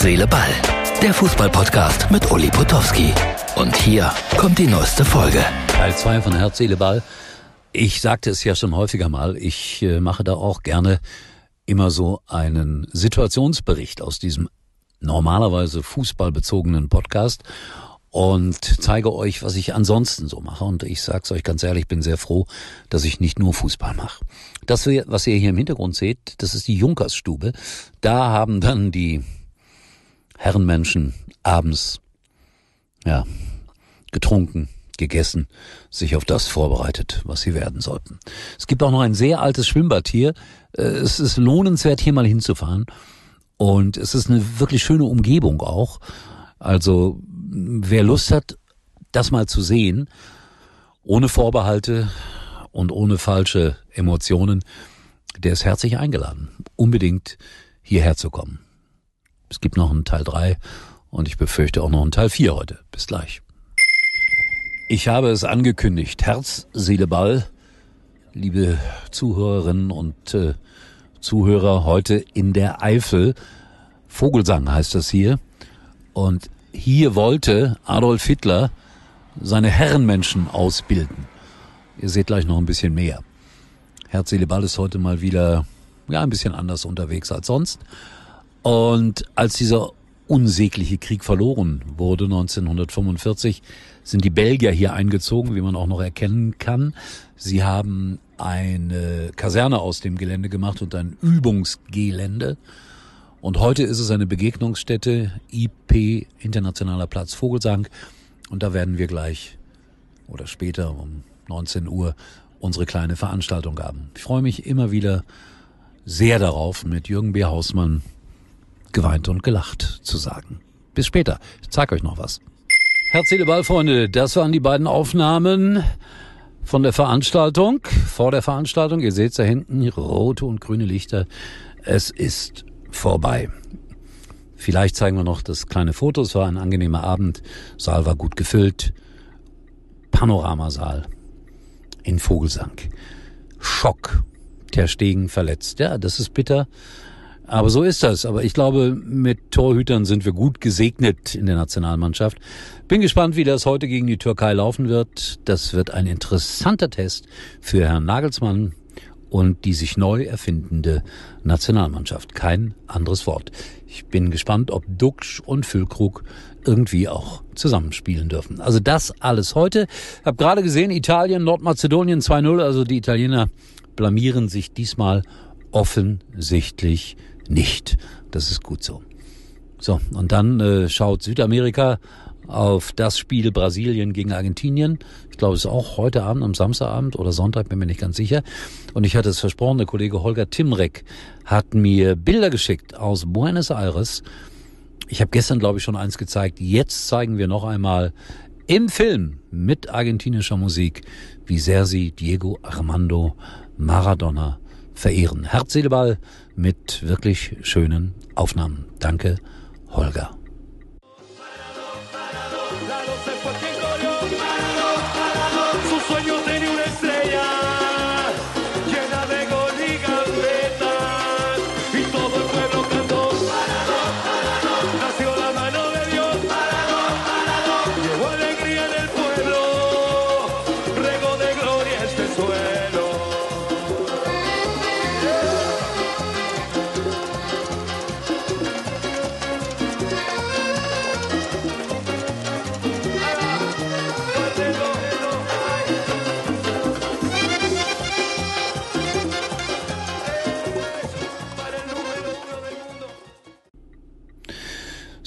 Herz, Seele, Ball. Der Fußballpodcast mit Uli Potowski. Und hier kommt die neueste Folge. Teil 2 von Herz, Seele, Ball. Ich sagte es ja schon häufiger mal, ich äh, mache da auch gerne immer so einen Situationsbericht aus diesem normalerweise fußballbezogenen Podcast und zeige euch, was ich ansonsten so mache. Und ich sag's euch ganz ehrlich, bin sehr froh, dass ich nicht nur Fußball mache. Das, was ihr hier im Hintergrund seht, das ist die Junkersstube. Da haben dann die Herrenmenschen abends, ja, getrunken, gegessen, sich auf das vorbereitet, was sie werden sollten. Es gibt auch noch ein sehr altes Schwimmbad hier. Äh, es ist lohnenswert, hier mal hinzufahren. Und es ist eine wirklich schöne Umgebung auch. Also wer Lust hat, das mal zu sehen, ohne Vorbehalte und ohne falsche Emotionen, der ist herzlich eingeladen, unbedingt hierher zu kommen. Es gibt noch einen Teil drei und ich befürchte auch noch einen Teil vier heute. Bis gleich. Ich habe es angekündigt. Herz, Seele, Ball. Liebe Zuhörerinnen und äh, Zuhörer, heute in der Eifel. Vogelsang heißt das hier. Und hier wollte Adolf Hitler seine Herrenmenschen ausbilden. Ihr seht gleich noch ein bisschen mehr. Herz, Seele, Ball ist heute mal wieder ja, ein bisschen anders unterwegs als sonst. Und als dieser unsägliche Krieg verloren wurde 1945, sind die Belgier hier eingezogen, wie man auch noch erkennen kann. Sie haben eine Kaserne aus dem Gelände gemacht und ein Übungsgelände. Und heute ist es eine Begegnungsstätte, IP, Internationaler Platz Vogelsang. Und da werden wir gleich oder später um 19 Uhr unsere kleine Veranstaltung haben. Ich freue mich immer wieder sehr darauf, mit Jürgen B. Hausmann geweint und gelacht zu sagen. Bis später. Ich zeige euch noch was. Herzliche Ballfreunde, das waren die beiden Aufnahmen von der Veranstaltung, vor der Veranstaltung. Ihr seht da hinten rote und grüne Lichter. Es ist vorbei. Vielleicht zeigen wir noch das kleine Foto. Es war ein angenehmer Abend. Saal war gut gefüllt. Panoramasaal in Vogelsang. Schock. Ter Stegen verletzt. Ja, das ist bitter. Aber so ist das. Aber ich glaube, mit Torhütern sind wir gut gesegnet in der Nationalmannschaft. Bin gespannt, wie das heute gegen die Türkei laufen wird. Das wird ein interessanter Test für Herrn Nagelsmann und die sich neu erfindende Nationalmannschaft. Kein anderes Wort. Ich bin gespannt, ob Duxch und Füllkrug irgendwie auch zusammenspielen dürfen. Also das alles heute. Hab gerade gesehen, Italien, Nordmazedonien 2-0. Also die Italiener blamieren sich diesmal offensichtlich nicht. Das ist gut so. So, und dann äh, schaut Südamerika auf das Spiel Brasilien gegen Argentinien. Ich glaube, es ist auch heute Abend, am Samstagabend oder Sonntag, bin mir nicht ganz sicher. Und ich hatte es versprochen, der Kollege Holger Timrek hat mir Bilder geschickt aus Buenos Aires. Ich habe gestern, glaube ich, schon eins gezeigt. Jetzt zeigen wir noch einmal im Film mit argentinischer Musik, wie sehr sie Diego Armando Maradona verehren. Herz, Seele, Ball mit wirklich schönen Aufnahmen. Danke, Holger.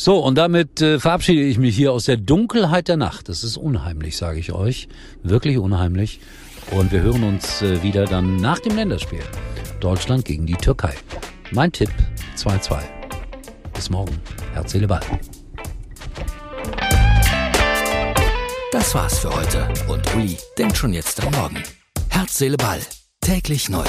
So, und damit äh, verabschiede ich mich hier aus der Dunkelheit der Nacht. Das ist unheimlich, sage ich euch. Wirklich unheimlich. Und wir hören uns äh, wieder dann nach dem Länderspiel. Deutschland gegen die Türkei. Mein Tipp 2-2. Bis morgen. Herz, Seele, Ball. Das war's für heute. Und Uli denkt schon jetzt am Morgen. Herz, Seele, Ball. Täglich neu.